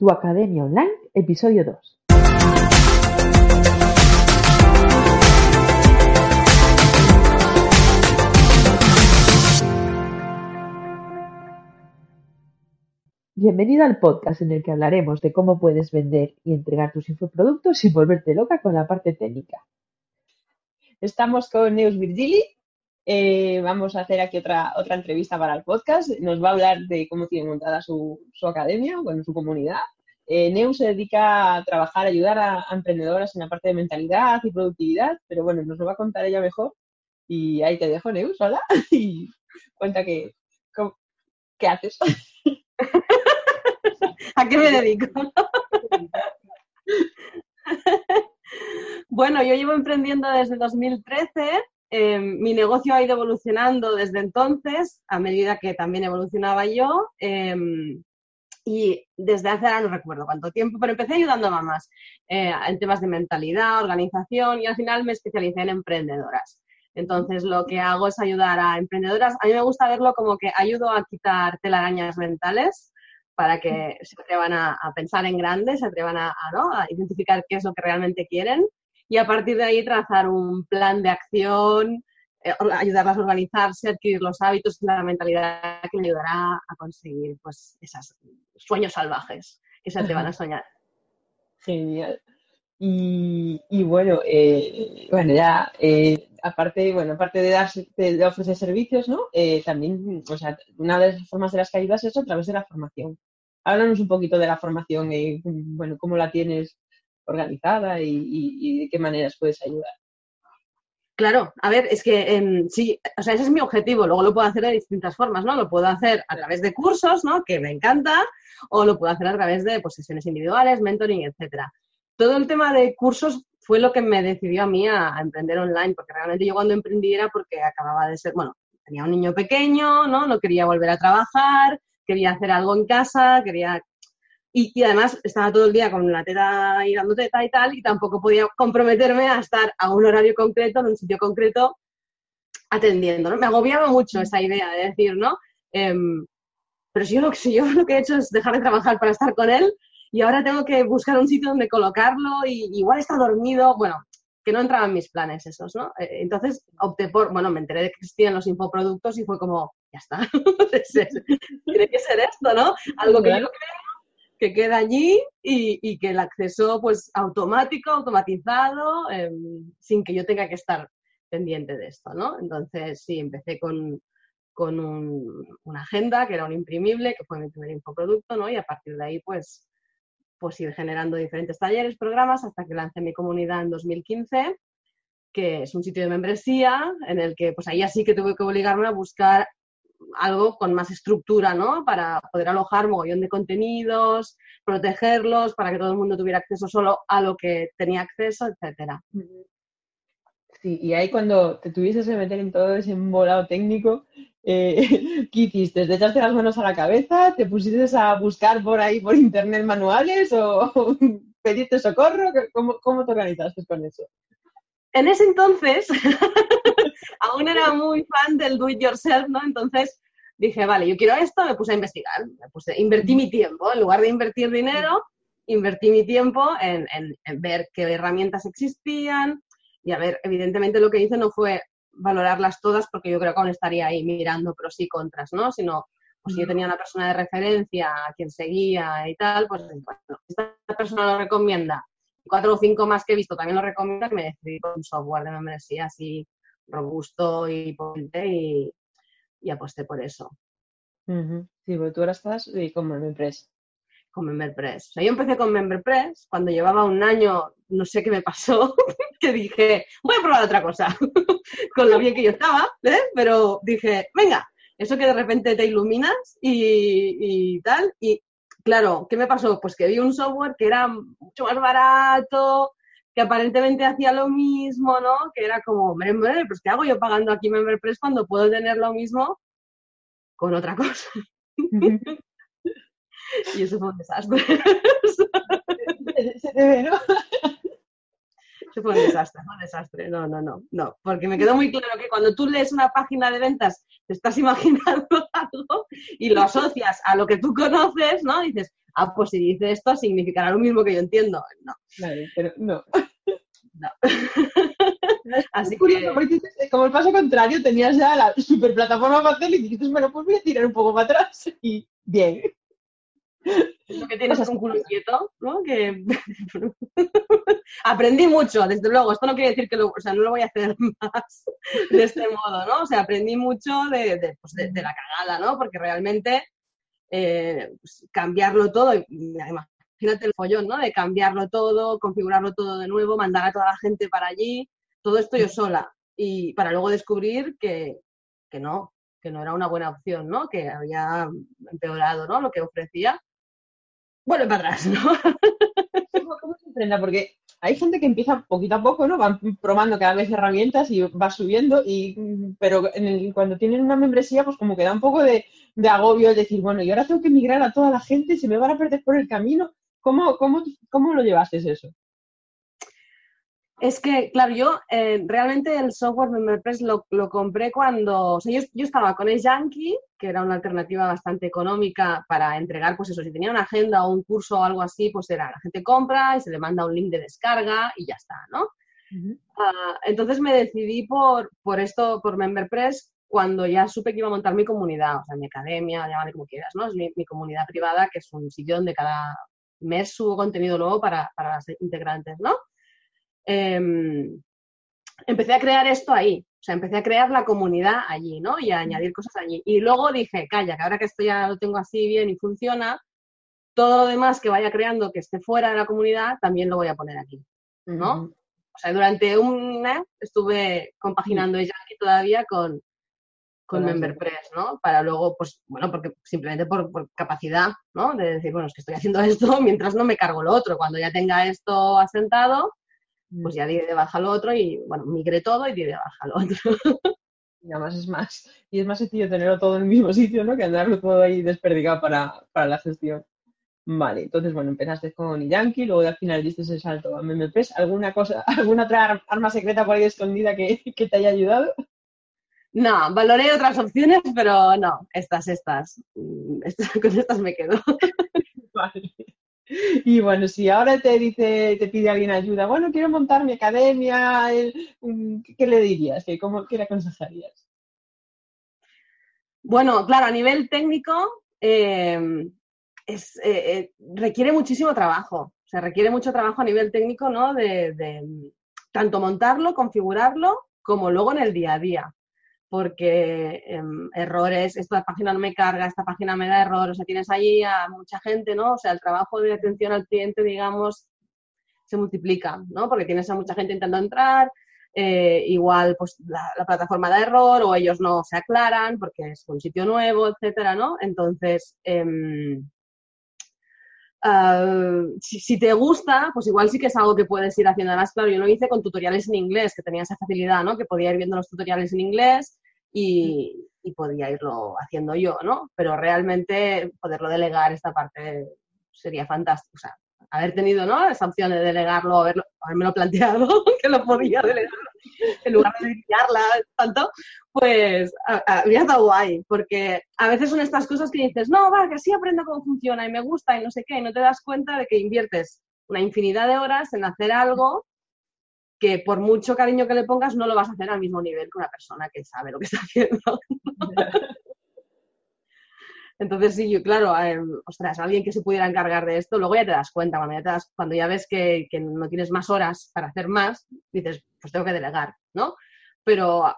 Tu Academia Online, episodio 2. Bienvenido al podcast en el que hablaremos de cómo puedes vender y entregar tus infoproductos sin volverte loca con la parte técnica. Estamos con Neus Virgili. Eh, vamos a hacer aquí otra, otra entrevista para el podcast. Nos va a hablar de cómo tiene montada su, academia, bueno, su comunidad. Eh, Neus se dedica a trabajar, a ayudar a, emprendedoras en la parte de mentalidad y productividad, pero bueno, nos lo va a contar ella mejor. Y ahí te dejo, Neus, hola, y cuenta que, qué haces. ¿A qué me dedico? bueno, yo llevo emprendiendo desde 2013. Em, mi negocio ha ido evolucionando desde entonces, a medida que también evolucionaba yo. Em, y desde hace ahora no recuerdo cuánto tiempo, pero empecé ayudando a mamás eh, en temas de mentalidad, organización y al final me especialicé en emprendedoras. Entonces, lo que hago es ayudar a emprendedoras. A mí me gusta verlo como que ayudo a quitar telarañas mentales para que se atrevan a, pensar en grande, se atrevan a, identificar qué es lo que realmente quieren y a partir de ahí trazar un plan de acción, eh, ayudarlas a organizarse, adquirir los hábitos y la mentalidad que ayudará a conseguir pues, esos sueños salvajes que se atrevan a soñar. Genial. Y, bueno, eh, bueno, ya eh, aparte, bueno, aparte de, dar, de, ofrecer servicios, ¿no? también, o sea, una de las formas de las que ayudas es a través de la formación háblanos un poquito de la formación y, bueno, cómo la tienes organizada y, de qué maneras puedes ayudar. Claro, a ver, es que em, sí, o sea, ese es mi objetivo. Luego lo puedo hacer de distintas formas, ¿no? Lo puedo hacer a través de cursos, ¿no? Que me encanta, o lo puedo hacer a través de pues, individuales, mentoring, etcétera. Todo el tema de cursos fue lo que me decidió a mí a, emprender online, porque realmente yo cuando emprendí era porque acababa de ser, bueno, tenía un niño pequeño, ¿no? No quería volver a trabajar, quería hacer algo en casa, quería... Y, además estaba todo el día con la teta y dando teta y tal, y tampoco podía comprometerme a estar a un horario concreto, en un sitio concreto, atendiendo, ¿no? Me agobiaba mucho esa idea de decir, ¿no? Em, pero si yo, lo, si yo lo que he hecho es dejar de trabajar para estar con él y ahora tengo que buscar un sitio donde colocarlo y igual está dormido, bueno, que no entraban en mis planes esos, ¿no? Eh, entonces opté por, bueno, me enteré de que existían los infoproductos y fue como, ya está, tiene que ser esto, ¿no? Algo que yo creo que queda allí y, que el acceso pues automático, automatizado, em, sin que yo tenga que estar pendiente de esto, ¿no? Entonces, sí, empecé con, con una agenda que era un imprimible, que fue mi primer infoproducto, ¿no? Y a partir de ahí, pues, pues ir generando diferentes talleres, programas, hasta que lancé mi comunidad en 2015, que es un sitio de membresía en el que pues ahí así que tuve que obligarme a buscar algo con más estructura, ¿no? Para poder alojar mogollón de contenidos, protegerlos, para que todo el mundo tuviera acceso solo a lo que tenía acceso, etcétera. Sí, y ahí cuando te tuvieses que meter en todo ese embolado técnico, eh, ¿qué hiciste? ¿Te echaste las manos a la cabeza? ¿Te pusiste a buscar por ahí por internet manuales o pediste socorro? ¿Cómo, ¿Cómo te organizaste con eso? En ese entonces, aún era muy fan del do it yourself, ¿no? Entonces dije, vale, yo quiero esto, me puse a investigar, me puse, invertí mi tiempo, en lugar de invertir dinero, invertí mi tiempo en, en ver qué herramientas existían y a ver, evidentemente lo que hice no fue valorarlas todas porque yo creo que aún estaría ahí mirando pros y contras, ¿no? Sino, pues si yo tenía una persona de referencia a quien seguía y tal, pues bueno, esta persona lo recomienda, cuatro o cinco más que he visto también lo recomienda, que me decidí con un software de membresía así robusto y potente y, y aposté por eso. Sí, porque tú ahora estás eh, con MemberPress. Con MemberPress. O sea, yo empecé con MemberPress cuando llevaba un año, no sé qué me pasó, que dije, voy a probar otra cosa, con lo bien que yo estaba, ¿eh? pero dije, venga, eso que de repente te iluminas y, y tal, y claro, ¿qué me pasó? Pues que vi un software que era mucho más barato, que aparentemente hacía lo mismo, ¿no? Que era como, hombre, pues ¿qué hago yo pagando aquí MemberPress cuando puedo tener lo mismo con otra cosa? y eso fue un desastre. Se te ve, ¿no? Eso fue un desastre, fue un desastre. No, no, no, no. Porque me quedó muy claro que cuando tú lees una página de ventas, te estás imaginando algo y lo asocias a lo que tú conoces, ¿no? dices, ah, pues si dice esto significará lo mismo que yo entiendo. No. Vale, pero no. no. Así curioso, porque como el paso contrario, tenías ya la super plataforma para hacer y dijiste, bueno, pues voy a tirar un poco para atrás y bien. Lo que tienes es un culo inquieto, ¿no? Que aprendí mucho, desde luego. Esto no quiere decir que lo, o sea, no lo voy a hacer más de este modo, ¿no? O sea, aprendí mucho de, de, pues de, de la cagada, ¿no? Porque realmente eh, pues, cambiarlo todo, imagínate el follón, ¿no? De cambiarlo todo, configurarlo todo de nuevo, mandar a toda la gente para allí, todo esto yo sola. Y para luego descubrir que, que no, que no era una buena opción, ¿no? Que había empeorado, ¿no? Lo que ofrecía. Bueno, para atrás, ¿no? ¿Cómo se enfrenta? Porque hay gente que empieza poquito a poco, ¿no? Van probando cada vez herramientas y va subiendo, y, pero en el, cuando tienen una membresía, pues como que da un poco de, de agobio el decir, bueno, y ahora tengo que migrar a toda la gente, se me van a perder por el camino. ¿Cómo, cómo, cómo lo llevaste eso? Es que, claro, yo eh, realmente el software MemberPress lo, lo compré cuando, o sea, yo estaba con el Yankee, que era una alternativa bastante económica para entregar, pues eso, si tenía una agenda o un curso o algo así, pues era, la gente compra y se le manda un link de descarga y ya está, ¿no? Uh -huh. uh, entonces me decidí por, por esto, por MemberPress, cuando ya supe que iba a montar mi comunidad, o sea, mi academia, llámale como quieras, ¿no? Es mi, mi comunidad privada, que es un sitio donde cada mes subo contenido nuevo para, para las integrantes, ¿no? Eh, empecé a crear esto ahí, o sea, empecé a crear la comunidad allí, ¿no? Y a añadir cosas allí. Y luego dije, calla, que ahora que esto ya lo tengo así bien y funciona, todo lo demás que vaya creando que esté fuera de la comunidad, también lo voy a poner aquí, ¿no? Uh -huh. O sea, durante un mes estuve compaginando -huh. Yankee todavía con, con MemberPress, ¿no? Para luego, pues, bueno, porque simplemente por, por, capacidad, ¿no? De decir, bueno, es que estoy haciendo esto mientras no me cargo lo otro. Cuando ya tenga esto asentado, pues ya di de baja lo otro y, bueno, migré todo y di de baja lo otro. Y además es más, y es más sencillo tenerlo todo en el mismo sitio, ¿no? Que andarlo todo ahí desperdigado para, para la gestión. Vale, entonces, bueno, empezaste con Yankee, luego al final diste el salto a MemberPress. ¿Alguna cosa, alguna otra arma secreta por ahí escondida que, que te haya ayudado? No, valoré otras opciones, pero no, estas, estas. estas con estas me quedo. Vale. Y bueno, si ahora te dice, te pide alguien ayuda, bueno, quiero montar mi academia, ¿qué le dirías? ¿Qué, cómo, ¿Qué le aconsejarías? Bueno, claro, a nivel técnico eh, es, eh, eh, requiere muchísimo trabajo. O sea, requiere mucho trabajo a nivel técnico, ¿no? De tanto montarlo, configurarlo, como luego en el día a día porque eh, errores, esta página no me carga, esta página me da error, o sea, tienes ahí a mucha gente, ¿no? O sea, el trabajo de atención al cliente, digamos, se multiplica, ¿no? Porque tienes a mucha gente intentando entrar, eh, igual pues la, la, plataforma da error o ellos no se aclaran porque es un sitio nuevo, etcétera, ¿no? Entonces, eh, Uh, si, si, te gusta, pues igual sí que es algo que puedes ir haciendo. Además, claro, yo lo hice con tutoriales en inglés, que tenía esa facilidad, ¿no? Que podía ir viendo los tutoriales en inglés y, y podía irlo haciendo yo, ¿no? Pero realmente poderlo delegar esta parte sería fantástico. O sea, haber tenido, ¿no? Esa opción de delegarlo, haberlo, haberme planteado, que lo podía delegar en lugar de guiarla tanto, pues habría estado guay, porque a veces son estas cosas que dices, no, va, que así aprendo cómo funciona y me gusta y no sé qué, y no te das cuenta de que inviertes una infinidad de horas en hacer algo que por mucho cariño que le pongas no lo vas a hacer al mismo nivel que una persona que sabe lo que está haciendo. Entonces, sí, yo, claro, eh, ostras, alguien que se pudiera encargar de esto, luego ya te das cuenta, cuando ya, te das, cuando ya ves que, que, no tienes más horas para hacer más, dices, pues tengo que delegar, ¿no? Pero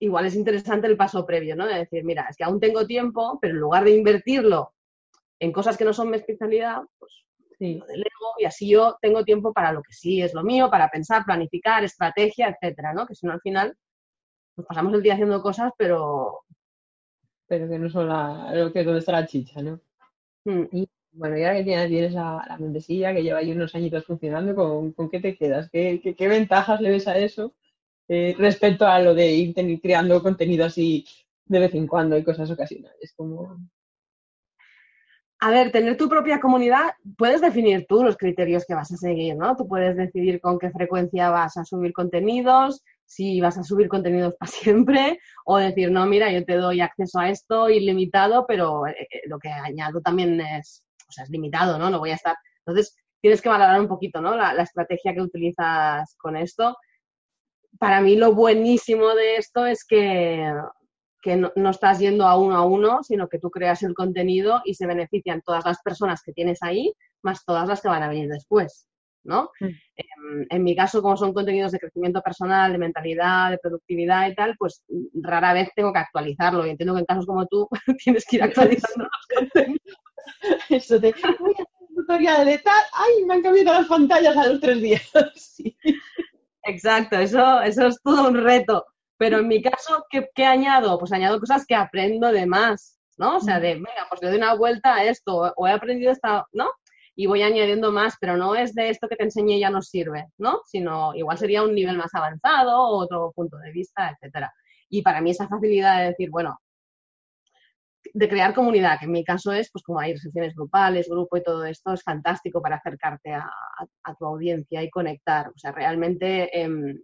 igual es interesante el paso previo, ¿no? De decir, mira, es que aún tengo tiempo, pero en lugar de invertirlo en cosas que no son mi especialidad, pues sí. lo delego y así yo tengo tiempo para lo que sí es lo mío, para pensar, planificar, estrategia, etcétera, ¿no? Que si no al final nos pasamos el día haciendo cosas, pero pero que no son la, lo que donde está la chicha, ¿no? Mm. Y bueno, ya que tienes, tienes la, la, membresía que lleva ahí unos añitos funcionando, ¿con, con qué te quedas? ¿Qué, qué, qué ventajas le ves a eso eh, respecto a lo de ir creando contenido así de vez en cuando y cosas ocasionales? Como... A ver, tener tu propia comunidad, puedes definir tú los criterios que vas a seguir, ¿no? Tú puedes decidir con qué frecuencia vas a subir contenidos, si vas a subir contenidos para siempre o decir, no, mira, yo te doy acceso a esto ilimitado, pero eh, lo que añado también es o sea, es limitado, ¿no? No voy a estar. Entonces, tienes que valorar un poquito, ¿no? La, estrategia que utilizas con esto. Para mí lo buenísimo de esto es que, que no, no, estás yendo a uno a uno, sino que tú creas el contenido y se benefician todas las personas que tienes ahí, más todas las que van a venir después. ¿no? Mm. Em, en, mi caso, como son contenidos de crecimiento personal, de mentalidad, de productividad y tal, pues rara vez tengo que actualizarlo. Y entiendo que en casos como tú tienes que ir actualizando los contenidos. Eso de, voy a hacer un tutorial de tal, ¡ay! Me han cambiado las pantallas a los tres días. Exacto, eso, eso es todo un reto. Pero en mi caso, ¿qué, ¿qué, añado? Pues añado cosas que aprendo de más, ¿no? O sea, de, venga, pues le doy una vuelta a esto, o he aprendido esta, ¿no? y voy añadiendo más, pero no es de esto que te enseñé ya nos sirve, ¿no? Sino igual sería un nivel más avanzado, otro punto de vista, etcétera. Y para mí esa facilidad de decir, bueno, de crear comunidad, que en mi caso es, pues como hay sesiones grupales, grupo y todo esto, es fantástico para acercarte a, tu audiencia y conectar. O sea, realmente em,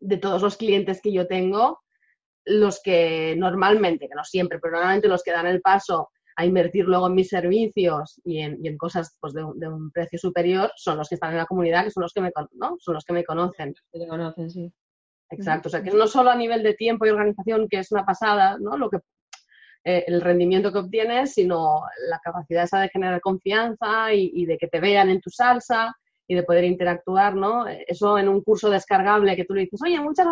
de todos los clientes que yo tengo, los que normalmente, que no siempre, pero normalmente los que dan el paso a invertir luego en mis servicios y en, cosas pues, de, un precio superior son los que están en la comunidad, que son los que me, ¿no? son los que me conocen. Que conocen, sí. Exacto, o sea, que no solo a nivel de tiempo y organización, que es una pasada, ¿no? Lo que, eh, el rendimiento que obtienes, sino la capacidad esa de generar confianza y, y de que te vean en tu salsa y de poder interactuar, ¿no? Eso en un curso descargable que tú le dices, oye, muchas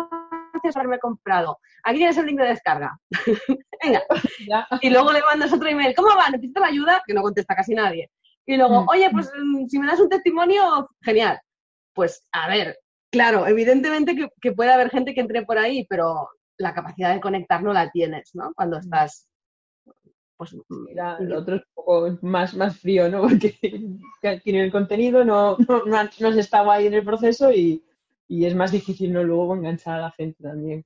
gracias por haberme comprado. Aquí tienes el link de descarga. Venga. Y luego le mandas otro email. ¿Cómo va? ¿Necesitas ayuda? Que no contesta casi nadie. Y luego, mm. oye, pues mm, si me das un testimonio, genial. Pues a ver, claro, evidentemente que, puede haber gente que entre por ahí, pero la capacidad de conectar no la tienes, ¿no? Cuando mm. estás pues el otro es un poco más, más frío, ¿no? Porque tiene el contenido, no, no, no, has estado ahí en el proceso y, y es más difícil no luego enganchar a la gente también.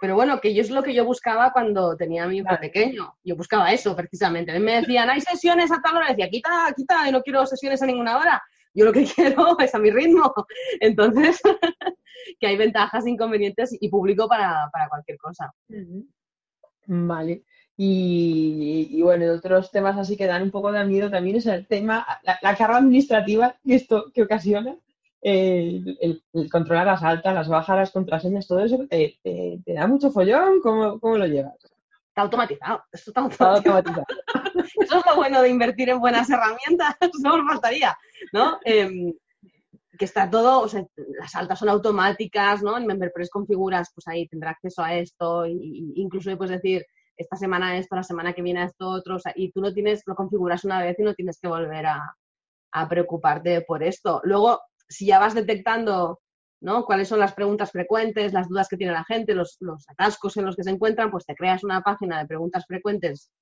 Pero bueno, que yo es lo que yo buscaba cuando tenía a mi hijo pequeño. Yo buscaba eso precisamente. Me decían, hay sesiones a tal hora. Decía, quita, quita, no quiero sesiones a ninguna hora. Yo lo que quiero es a mi ritmo. Entonces, que hay ventajas e inconvenientes y publico para, para cualquier cosa. Vale. Y, bueno, otros temas así que dan un poco de miedo también es el tema, la, la carga administrativa que esto que ocasiona el, controlar las altas, las bajas, las contraseñas, todo eso, ¿te, da mucho follón? ¿Cómo, ¿Cómo, lo llevas? Está automatizado, eso está automatizado. eso es lo bueno de invertir en buenas herramientas, no nos faltaría, ¿no? Em, que está todo, o sea, las altas son automáticas, ¿no? En MemberPress configuras, pues ahí tendrá acceso a esto, y, incluso puedes decir, esta semana esto, la semana que viene esto, otro, y tú no tienes, lo configuras una vez y no tienes que volver a, preocuparte por esto. Luego, si ya vas detectando ¿no? cuáles son las preguntas frecuentes, las dudas que tiene la gente, los, atascos en los que se encuentran, pues te creas una página de preguntas frecuentes,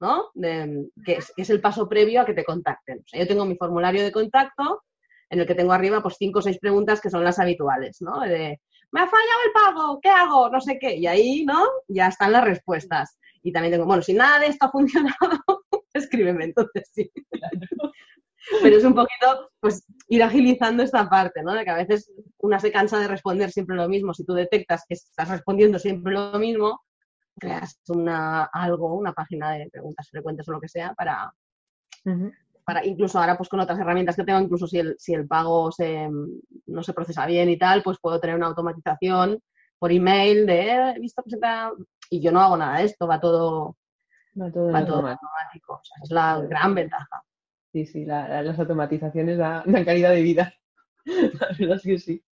¿no? que, es, el paso previo a que te contacten. yo tengo mi formulario de contacto en el que tengo arriba pues cinco o seis preguntas que son las habituales, ¿no? Me ha fallado el pago, ¿qué hago? No sé qué. Y ahí, ¿no? Ya están las respuestas. Y también tengo, bueno, si nada de esto ha funcionado, escríbeme entonces sí. Pero es un poquito, pues, ir agilizando esta parte, ¿no? De que a veces una se cansa de responder siempre lo mismo. Si tú detectas que estás respondiendo siempre lo mismo, creas una, algo, una página de preguntas frecuentes o lo que sea para, para incluso ahora pues con otras herramientas que tengo, incluso si el, si el pago se, no se procesa bien y tal, pues puedo tener una automatización por email de eh, he visto que se y yo no hago nada de esto, va todo, va todo, automático. es la gran ventaja. Sí, sí, las automatizaciones dan, calidad de vida. la verdad es que sí.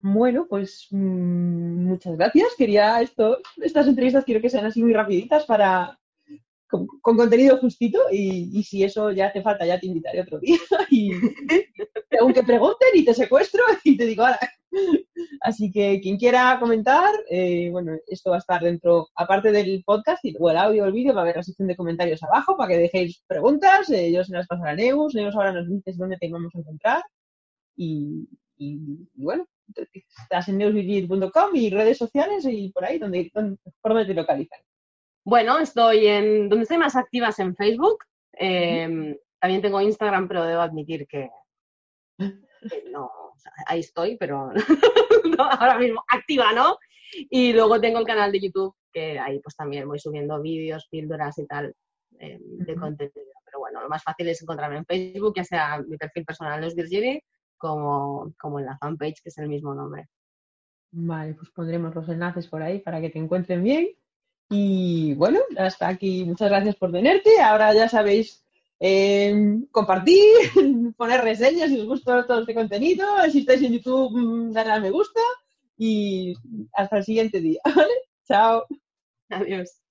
Bueno, pues mm, muchas gracias. Quería esto, estas entrevistas quiero que sean así muy rapiditas para con, contenido justito y, si eso ya te falta ya te invitaré otro día y aunque pregunten y te secuestro y te digo ahora Así que quien quiera comentar, eh, bueno, esto va a estar dentro, aparte del podcast, y, o el audio o el vídeo, va a haber la sección de comentarios abajo para que dejéis preguntas. Eh, yo se las pasaré a Neus, Neus ahora nos dices dónde te vamos a encontrar. Y, bueno, estás en neusvirgil.com y redes sociales y por ahí, donde, por donde te localizan. Bueno, estoy en, donde estoy más activas en Facebook. Em, también tengo Instagram, pero debo admitir que no, ahí estoy, pero ahora mismo activa, ¿no? Y luego tengo el canal de YouTube, que ahí pues también voy subiendo vídeos, píldoras y tal eh, de contenido. Pero bueno, lo más fácil es encontrarme en Facebook, ya sea mi perfil personal Neus Virgili, como, como en la fanpage, que es el mismo nombre. Vale, pues pondremos los enlaces por ahí para que te encuentren bien. Y bueno, hasta aquí. Muchas gracias por tenerte. Ahora ya sabéis eh, compartir, poner reseñas si os gusta todo este contenido. Si estáis en YouTube, mm, darle al me gusta. Y hasta el siguiente día. ¿Vale? Chao. Adiós.